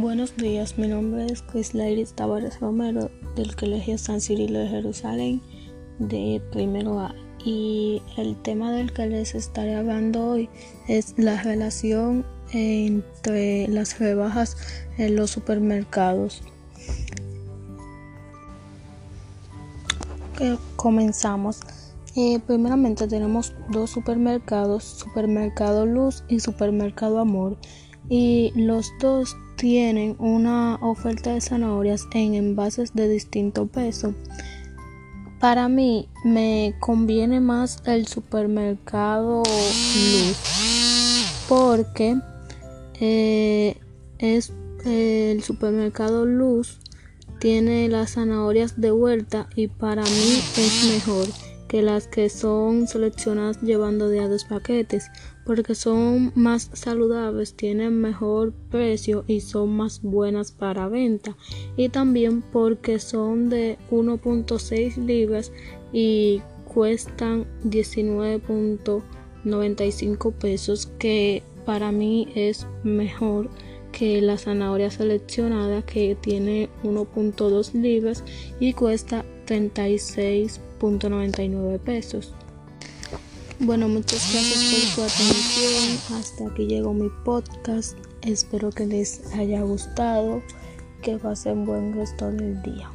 Buenos días, mi nombre es Chris Lairis Tavares Romero del Colegio San Cirilo de Jerusalén de primero A y el tema del que les estaré hablando hoy es la relación entre las rebajas en los supermercados. comenzamos. Eh, primeramente tenemos dos supermercados, Supermercado Luz y Supermercado Amor y los dos tienen una oferta de zanahorias en envases de distinto peso. Para mí me conviene más el supermercado Luz porque eh, es el supermercado Luz tiene las zanahorias de vuelta y para mí es mejor que las que son seleccionadas llevando de a dos paquetes porque son más saludables, tienen mejor precio y son más buenas para venta. Y también porque son de 1.6 libras y cuestan 19.95 pesos que para mí es mejor que la zanahoria seleccionada que tiene 1.2 libras y cuesta 36.99 pesos. Bueno, muchas gracias por su atención. Hasta aquí llegó mi podcast. Espero que les haya gustado. Que pasen buen resto del día.